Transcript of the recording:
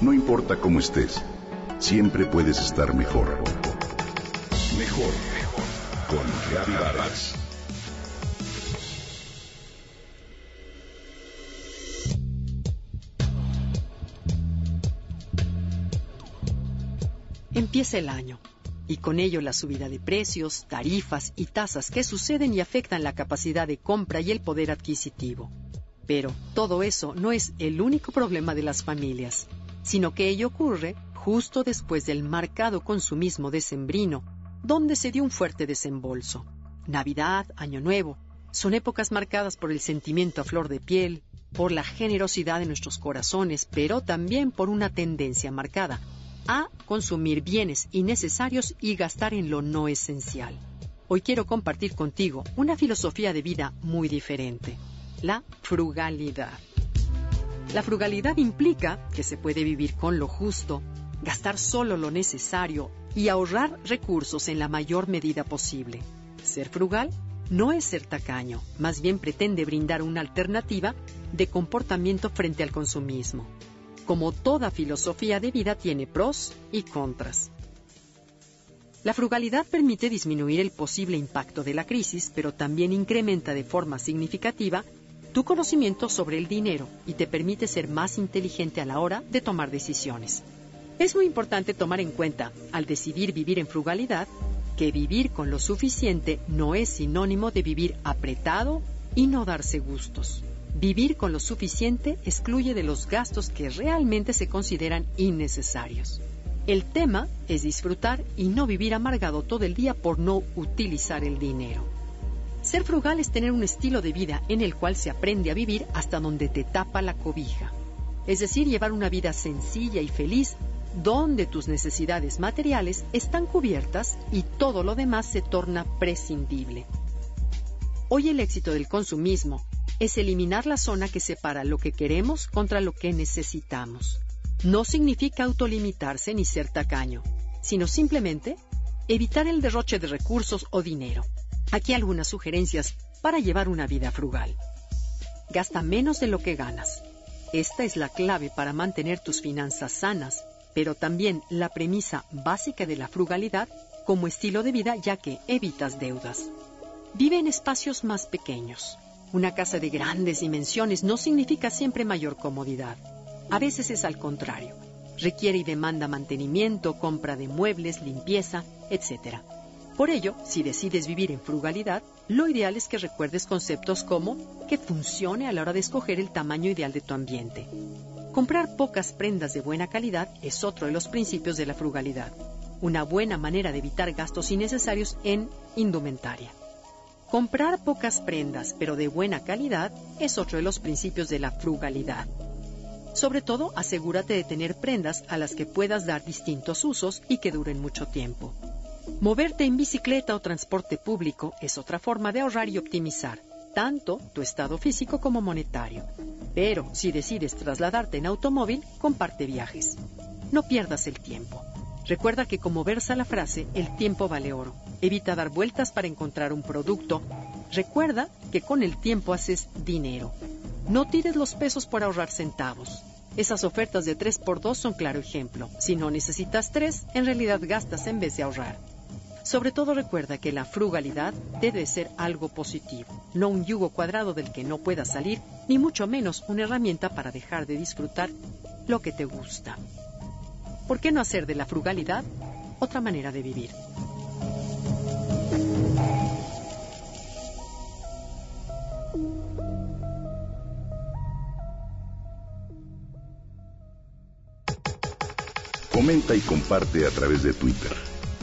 No importa cómo estés, siempre puedes estar mejor. Mejor, mejor. Con Reavivadas. Empieza el año y con ello la subida de precios, tarifas y tasas que suceden y afectan la capacidad de compra y el poder adquisitivo. Pero todo eso no es el único problema de las familias sino que ello ocurre justo después del marcado consumismo decembrino, donde se dio un fuerte desembolso. Navidad, Año Nuevo, son épocas marcadas por el sentimiento a flor de piel, por la generosidad de nuestros corazones, pero también por una tendencia marcada a consumir bienes innecesarios y gastar en lo no esencial. Hoy quiero compartir contigo una filosofía de vida muy diferente, la frugalidad. La frugalidad implica que se puede vivir con lo justo, gastar solo lo necesario y ahorrar recursos en la mayor medida posible. Ser frugal no es ser tacaño, más bien pretende brindar una alternativa de comportamiento frente al consumismo. Como toda filosofía de vida tiene pros y contras. La frugalidad permite disminuir el posible impacto de la crisis, pero también incrementa de forma significativa tu conocimiento sobre el dinero y te permite ser más inteligente a la hora de tomar decisiones. Es muy importante tomar en cuenta, al decidir vivir en frugalidad, que vivir con lo suficiente no es sinónimo de vivir apretado y no darse gustos. Vivir con lo suficiente excluye de los gastos que realmente se consideran innecesarios. El tema es disfrutar y no vivir amargado todo el día por no utilizar el dinero. Ser frugal es tener un estilo de vida en el cual se aprende a vivir hasta donde te tapa la cobija. Es decir, llevar una vida sencilla y feliz donde tus necesidades materiales están cubiertas y todo lo demás se torna prescindible. Hoy el éxito del consumismo es eliminar la zona que separa lo que queremos contra lo que necesitamos. No significa autolimitarse ni ser tacaño, sino simplemente evitar el derroche de recursos o dinero. Aquí algunas sugerencias para llevar una vida frugal. Gasta menos de lo que ganas. Esta es la clave para mantener tus finanzas sanas, pero también la premisa básica de la frugalidad como estilo de vida ya que evitas deudas. Vive en espacios más pequeños. Una casa de grandes dimensiones no significa siempre mayor comodidad. A veces es al contrario. Requiere y demanda mantenimiento, compra de muebles, limpieza, etc. Por ello, si decides vivir en frugalidad, lo ideal es que recuerdes conceptos como que funcione a la hora de escoger el tamaño ideal de tu ambiente. Comprar pocas prendas de buena calidad es otro de los principios de la frugalidad, una buena manera de evitar gastos innecesarios en indumentaria. Comprar pocas prendas, pero de buena calidad, es otro de los principios de la frugalidad. Sobre todo, asegúrate de tener prendas a las que puedas dar distintos usos y que duren mucho tiempo. Moverte en bicicleta o transporte público es otra forma de ahorrar y optimizar tanto tu estado físico como monetario. Pero si decides trasladarte en automóvil, comparte viajes. No pierdas el tiempo. Recuerda que como versa la frase, el tiempo vale oro. Evita dar vueltas para encontrar un producto. Recuerda que con el tiempo haces dinero. No tires los pesos por ahorrar centavos. Esas ofertas de 3x2 son claro ejemplo. Si no necesitas 3, en realidad gastas en vez de ahorrar. Sobre todo recuerda que la frugalidad debe ser algo positivo, no un yugo cuadrado del que no puedas salir, ni mucho menos una herramienta para dejar de disfrutar lo que te gusta. ¿Por qué no hacer de la frugalidad otra manera de vivir? Comenta y comparte a través de Twitter.